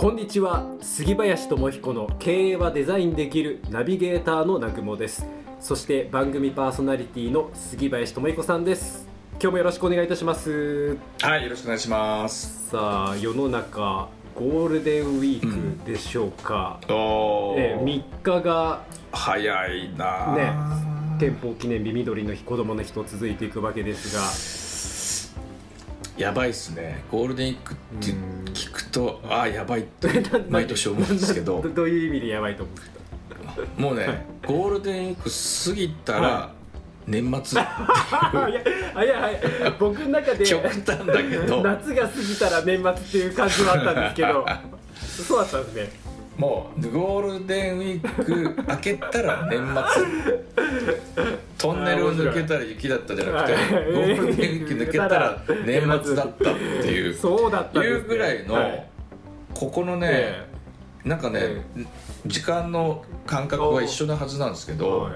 こんにちは。杉林智彦の経営はデザインできるナビゲーターの南雲です。そして番組パーソナリティの杉林智彦さんです。今日もよろしくお願いいたします。はいよろしくお願いします。さあ世の中ゴールデンウィークでしょうか、おえー3日が早いな。ね憲法記念日緑の日子供の日と続いていくわけですやばいっすね。ゴールデンウィークってとああやばい。ってが毎年思うんですけど。どどういう意味でやばいと思うんですかもうねゴールデンウィーク過ぎたはら年末いや いやはい僕の中で極端だけど。夏が過ぎたら年末っていう感じはあったんですけど。そうだったんですね。もうゴールデンウィーク明けたら年末トンネルを抜けたら雪だったじゃなくてはい。ゴールデンウィーク抜けたら 年末だったっていうそうだったね、いうぐらいの、はい。ここのね、えなんかね、え時間の感覚は一緒なはずなんですけど、は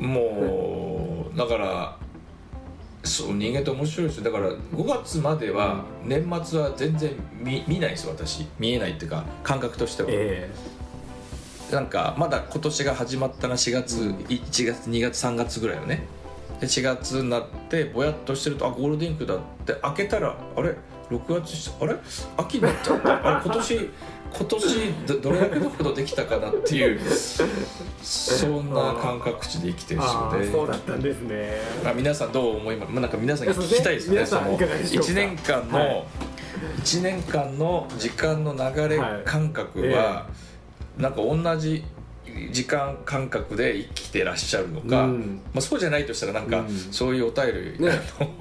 い。もうだからそう人間って面白いですよ。だから5月までは年末は全然見見ないですよ私。見えないっていうか感覚としては、えなんかまだ今年が始まったな4月、1月2月3月ぐらいよね。で4月になってぼやっとしてるとあゴールデンウィークだって開けたらあれ？6月しあれ？秋になっちゃった。あれ今年今年どどれだけのことできたかなっていうそんな感覚値で生きてえる人ああでそうだったんですね。まあ、皆さんどう思います、まあ、なんか皆さんに聞きたいですねそのいかがでしょうか？1年間の、はい。1年間の時間の流れはい。感覚は、なんか同じ時間感覚で生きてらっしゃるのか、うん。まあ、そうじゃないとしたらなんか、うん。そういうお便り、ね。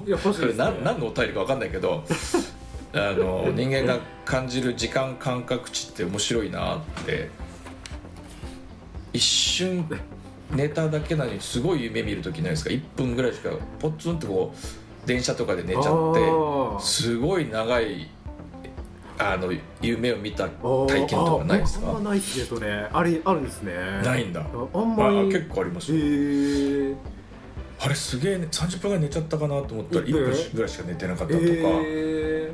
いや欲しいね何何のお便りか分かんないけど あの人間が感じる時間感覚値って面白いなって一瞬寝ただけなのにすごい夢見る時ないですか？1分ぐらいしかポツンとこう電車とかで寝ちゃってあすごい長いあの夢を見た体験とかないですか？ああんまないっすねそれ。あれあるんですね。ないんだ。ああんまり。あ結構ありますへよえあれすげえ、ね、30分ぐらい寝ちゃったかなと思ったら1分1分ぐらいしか寝てなかったとか、え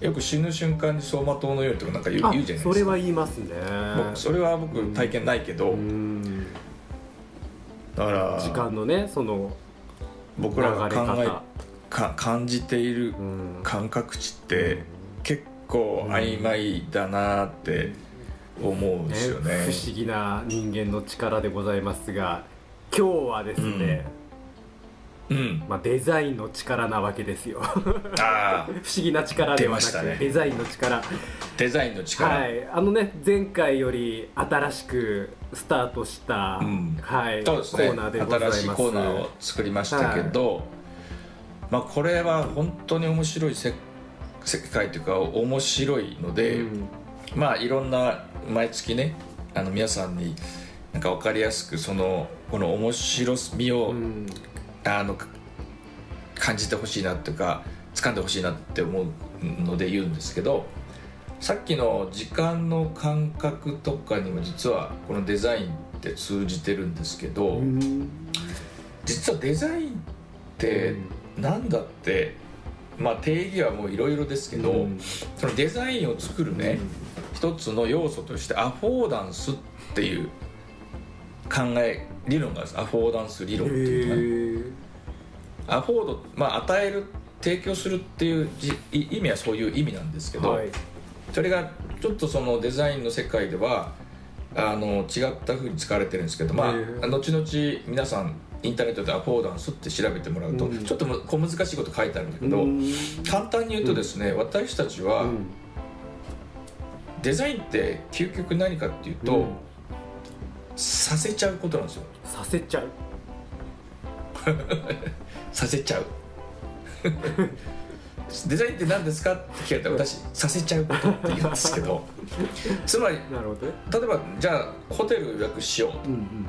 よく死ぬ瞬間に走馬灯のようにとかなんか言うあ言うじゃないですか。それは言いますね。僕それは僕体験ないけど、うん。だから時間のねその僕らが考えか感じているうん。感覚値って結構曖昧だなって思うんですよね。不思議な人間の力でございますが今日はですね、うん。まあ、デザインの力なわけですよ。不思議な力ではなくて、出ましたね。デザインの力。デザインの力、はい。あのね前回より新しくスタートした、うん。はい、ね。コーナーでございます。新しいコーナーを作りましたけど、まあ、これは本当に面白いせ世界というか面白いので、うん。まあいろんな毎月ねあの皆さんになんか分かりやすくそのこの面白みを、うん。あのか感じてほしいなっていうか掴んでほしいなって思うので言うんですけどさっきの時間の感覚とかにも実はこのデザインって通じてるんですけど、うん。実はデザインってなんだって、まあ定義はもういろいろですけど、うん。そのデザインを作るね、一つの要素としてアフォーダンスっていう考え理論があるんです。アフォーダンス理論っていうね。アフォード、まあ、与える提供するっていう意味はそういう意味なんですけど、はい。それがちょっとそのデザインの世界ではあの違った風に使われてるんですけど、まあ、後々皆さんインターネットでアフォーダンスって調べてもらうと、うん。ちょっとむ小難しいこと書いてあるんだけど、うん。簡単に言うとですね、私たちは、うん。デザインって究極何かっていうと、うん。させちゃうことなんですよ。させちゃう。させちゃう。デザインって何ですかって聞かれたら私させちゃうことって言うんですけど。つまり例えばじゃあホテル予約しよううんうん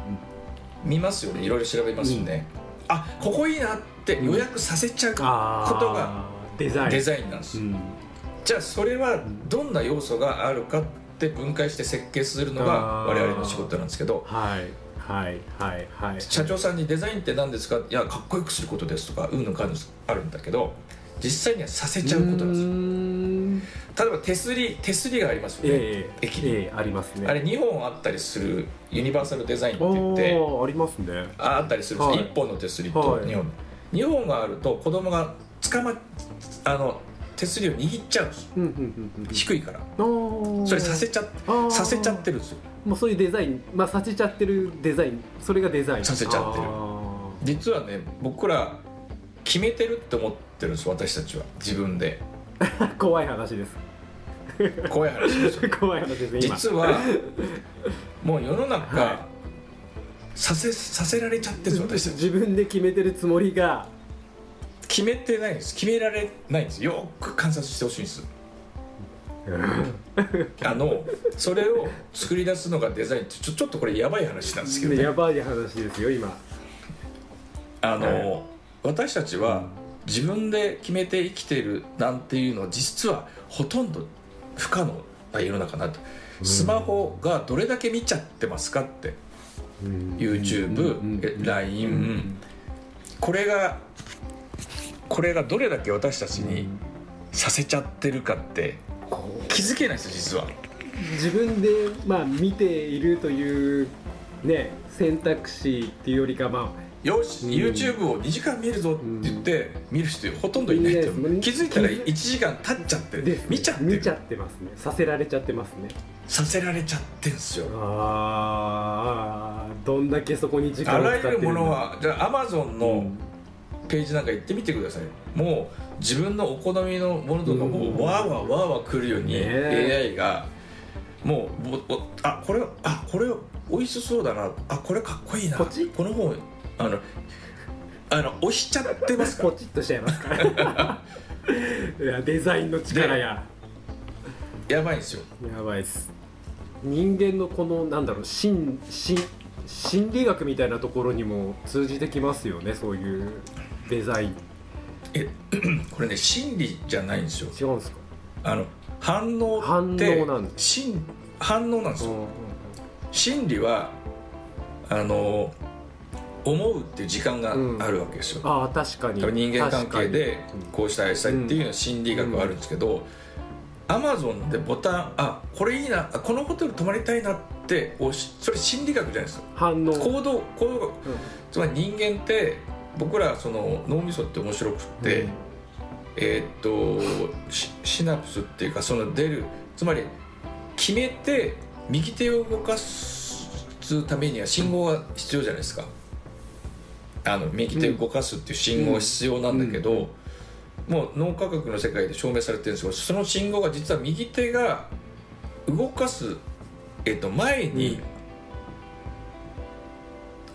見ますよね。いろいろ調べますよね、あここいいなって予約させちゃうことがデザイン。デザインなんです、うん。じゃあそれはどんな要素があるかって分解して設計するのが我々の仕事なんですけどはいはいはいはい。社長さんにデザインって何ですかいやかっこよくすることですとかうんぬんかんあるんだけど実際にはさせちゃうことなんですよ例えば手すり手すりがありますよね、ええ駅に。ええありますね。あれ2本あったりするユニバーサルデザインってあ言って。ーありますね。ああったりするんです、はい。1本の手すりとはい。2本、二本があると子供が捕まあの手すりを握っちゃうんですうんうんうんうん。低いから。それさせちゃさせちゃってるんですよ。もうそういうデザイン。まあさせちゃってるデザイン。それがデザイン。させちゃってる。あ実はね僕ら決めてるって思ってるんです私たちは。自分で。ー 怖い話です。怖い話で 怖い話です実は もう世の中、はさせさせられちゃってるんですよ私自分で決めてるつもりが。決めてないんです。決められないんです。よく観察してほしいんです。あのそれを作り出すのがデザインってちょちょっとこれやばい話なんですけどね。やばい話ですよ今。あの、は私たちは自分で決めて生きてるなんていうのは実はほとんど不可能な世の中なと、スマホがどれだけ見ちゃってますかってうん。YouTube、え LINE、これがこれがどれだけ私たちにさせちゃってるかって気づけないですよ実は。自分でまあ見ているというね選択肢っていうよりかまよし、うん。YouTube を2時間見るぞって言って見る人ほとんどいないと気づいたら気づ1時間経っちゃってあです見ちゃって。る見ちゃってますね。させられちゃってますね。させられちゃってんすよ。ああどんだけそこに時間あを使ってるらゆるものはじゃあ Amazon のうん。ページなんか行ってみてください。もう自分のお好みのものとかもわーわーわーわー来るように AI がもうあこれあこれ美味しそうだな。あこれかっこいいな。この本あのあの押しちゃってますかポチッとしちゃいますから。いやデザインの力や。やばいんですよ。やばいっす。人間のこのなんだろう心心心理学みたいなところにも通じてきますよねそういうデザイン。え これね心理じゃないんですよ。違うんですか？あの反応反って応なんだ心反応なんですよ。うんうん。心理はあの思うっていう時間があるわけですよ、ああ確かに。人間関係でこうしたいああしたいっていうのは心理学があるんですけど、アマゾンでボタンあこれいいなあこのホテル泊まりたいなってそれ心理学じゃないですよ反応。行動行動学。つまり人間って僕らその脳みそって面白くって、うん。えーっとシシナプスっていうかその出るつまり決めて右手を動かすためには信号が必要じゃないですかあの右手を動かすっていう信号が必要なんだけど、もう脳科学の世界で証明されてるんですけどその信号が実は右手が動かす、えーっと前に、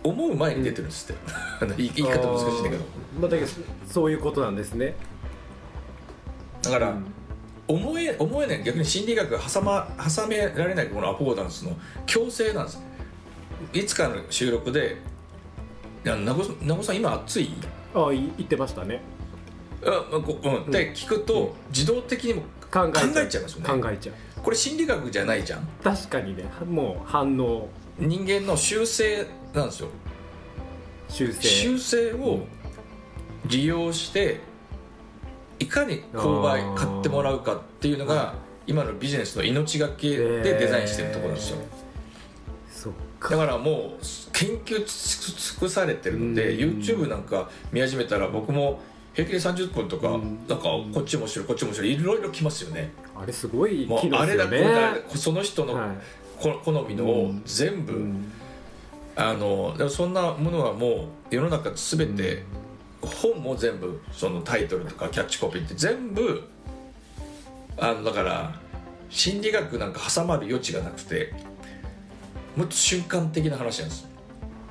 思う前に出てるんですって、言い方難しいんだけど。まあだけどそういうことなんですね。だから、うん。思え思えない逆に心理学が挟,、ま、挟められないこのアフォーダンスの強制なんです。いつかの収録で「いや名護名護さん今暑い?ああい言ってましたね」あこうん、って聞くと、自動的にも考えちゃいますよね。考えちゃう。これ心理学じゃないじゃん。確かにね。もう反応。人間の習性なんですよ。修正習性を利用していかに購買あー。買ってもらうかっていうのが今のビジネスの命がけでデザインしてるところなんですよ、そっだかからもう研究尽くされてるので、うん。YouTube なんか見始めたら僕も平気で30分とか、うん。なんかこっち面白いこっち面白いいろいろ来ますよね。あれすごいもう機能あれですよねだこれだその人のはい。こ好みのを全部、うん。あのそんなものはもう世の中全て、本も全部そのタイトルとかキャッチコピーって全部あのだから心理学なんか挟まる余地がなくてもっと瞬間的な話なんです。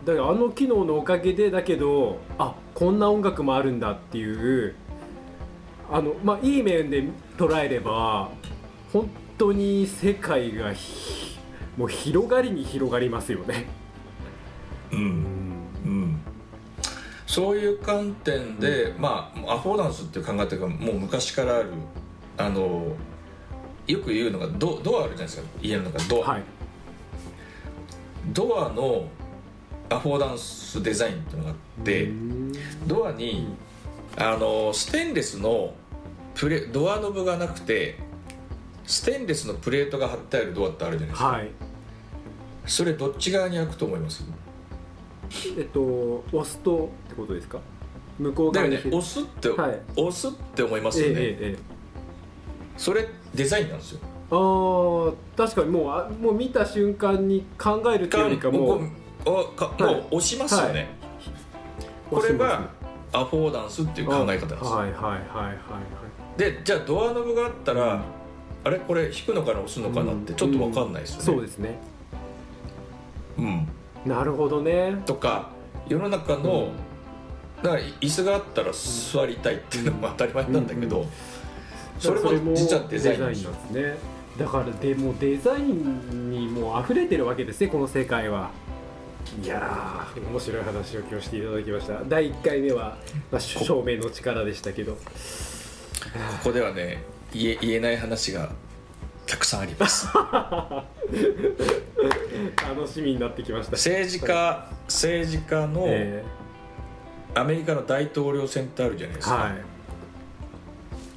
だからあの機能のおかげでだけどあこんな音楽もあるんだっていうあのまあいい面で捉えれば本当に世界がひもう広がりに広がりますよね。うん。うん。そういう観点で、まあアフォーダンスっていう考え方がもう昔からある。あのよく言うのがドドアあるじゃないですか。家の中にドア、はい。ドアのアフォーダンスデザインっていうのがあって、うん。ドアにあのステンレスのプレドアノブがなくてステンレスのプレートが貼ってあるドアってあるじゃないですか、はい。それどっち側に開くと思います？えっと押すとってことですか？向こうだよ側にね押すって、はい。押すって思いますよね、ええ。それデザインなんですよあー確かにもうあもう見た瞬間に考えるっていうよりかもうこうかはい。もう押しますよね、これがアフォーダンスっていう考え方ですよ、はいはいはいはいはい。でじゃあドアノブがあったら、うんあれ？これ引くのかな？押すのかな？ってちょっと分かんないですよね、そうですね。うん。なるほどね。とか世の中の、だから椅子があったら座りたいっていうのも当たり前なんだけど、うんそれも実はデザインなんですねだからでもデザインにもう溢れてるわけですねこの世界は。いやー面白い話を今日していただきました。第1回目は、まあ、照明の力でしたけど。ここではね言え言えない話がたくさんあります。楽しみになってきました。政治家政治家のえアメリカの大統領選ってあるじゃないですか、ーはい。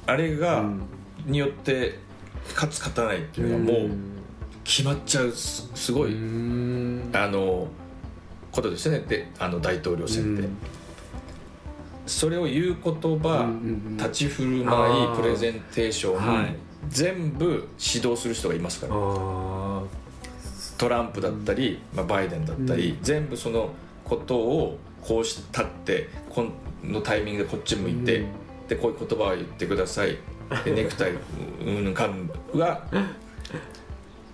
あれが、うん。によって勝つ勝たないっていうのはもう決まっちゃうすすごい、うん。あのことですね。であの大統領選って、うん。それを言う言葉、立ち振る舞いプレゼンテーション、はい。全部指導する人がいますから。あトランプだったり、まあ、バイデンだったり、う全部そのことをこうし立ってこのタイミングでこっち向いて、うん。でこういう言葉を言ってくださいでネクタイうんぬんかんは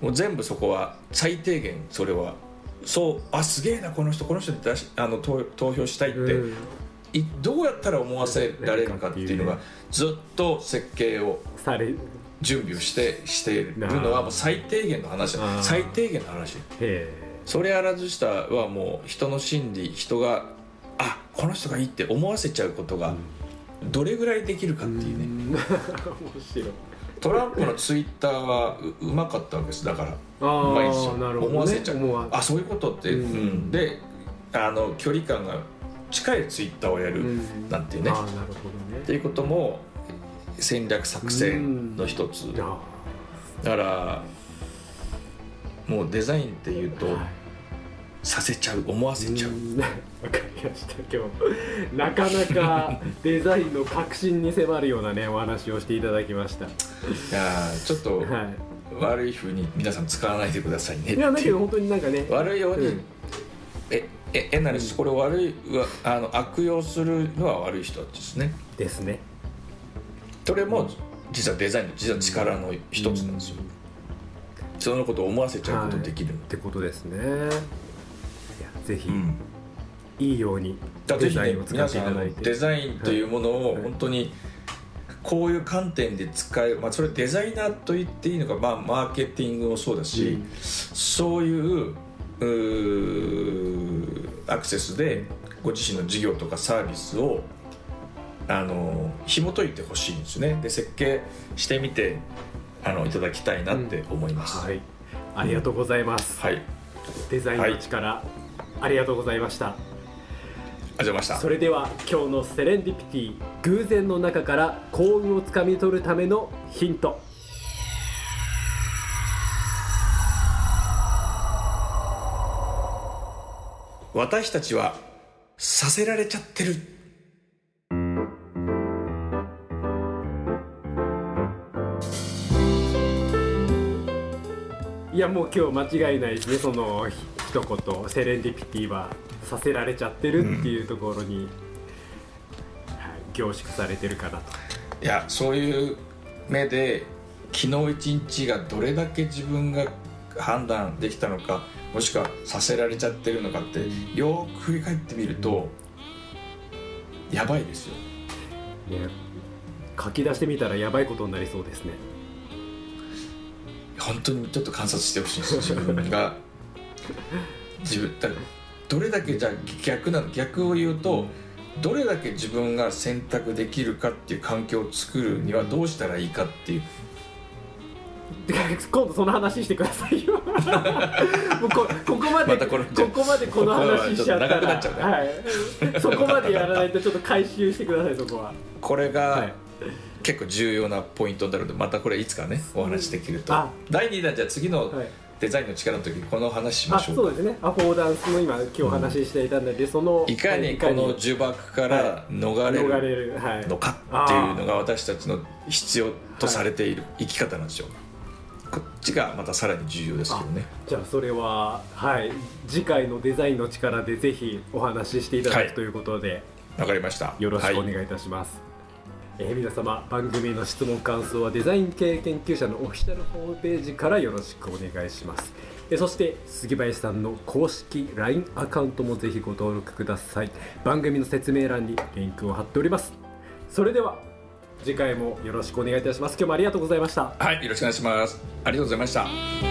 もう全部そこは最低限それはそうあすげえなこの人この人に出しあの投投票したいって、うん。いどうやったら思わせられるかっていうのがずっと設計をされ準備をしてしているのはもう最低限の話最低限の話。へそれあらずしたはもう人の心理人があこの人がいいって思わせちゃうことがどれぐらいできるかえっていうね。面白い。トランプのツイッターはううまかったわけです。だからあうまいですよあなるほど、ね、思わせちゃう。あそういうことって、うん。うんであの距離感が近いツイッターをやる、うん。なんていうね。ああなるほどね。っていうことも戦略作戦の一つ。だあからもうデザインっていうとあはい。させちゃう。思わせちゃう。うん わかりました今日なかなか デザインの革新に迫るようなねお話をしていただきました。いやーちょっとは悪いふうに皆さん使わないでくださいねいいやだけど本当になんかね。悪いように、うん。ええ変な話これ悪いあの悪用するのは悪い人ですね。ですね。それも実はデザインの実は力の一つなんですよ、そのことを思わせちゃうことできる、ってことですね。いやぜひ、うんいいようにデザインを使皆さんあっていただいて。のデザインというものをはい。本当にこういう観点で使える、まあ、それデザイナーと言っていいのか、まあ、マーケティングもそうだし、うん。そういうアクセスでご自身の事業とかサービスをあの紐解いてほしいんですね。で設計してみてあのいただきたいなって思います、はい。ありがとうございます、はい、デザインの力、ありがとうございましたがとうございました。それでは今日のセレンディピティ偶然の中から幸運をつかみ取るためのヒント。私たちはさせられちゃってる。いやもう今日間違いないですね。そのひ一言。セレンディピティはさせられちゃってるっていうところに、はい、凝縮されてるかなと。いやそういう目で昨日一日がどれだけ自分が判断できたのかもしくはさせられちゃってるのかってよーく振り返ってみるとやばいですよ。ね書き出してみたらやばいことになりそうですね。本当にちょっと観察してほしいんですよ自分が。自分だどれだけじゃあ逆なの逆を言うとどれだけ自分が選択できるかっていう環境を作るにはどうしたらいいかっていう。今度その話してくださいよ。もうこここまで、またこれここまでこの話しちゃったら。ねはい、そこまでやらないとちょっと回収してくださいそこは。これが、はい。結構重要なポイントになるのでまたこれいつかねお話できると。あ。第2弾じゃあ次のはいデザインの力の時にこの話しまあしょうか。そうですね。アフォーダンスの今今日お話ししていたので、そのいかにこの呪縛から逃れるのかっていうのが私たちの必要とされている生き方なんですよこっちがまたさらに重要ですけどね。じゃあそれははい。次回のデザインの力でぜひお話ししていただはい。くということで、わかりました。よろしくおはい。願いいたします、えー皆様番組の質問感想はデザイン系研究者のオフィシャルホームページからよろしくお願いします。えーそして杉林さんの公式 LINE アカウントもぜひご登録ください。番組の説明欄にリンクを貼っております。それでは次回もよろしくお願いいたします。今日もありがとうございました。はいよろしくお願いします。ありがとうございました。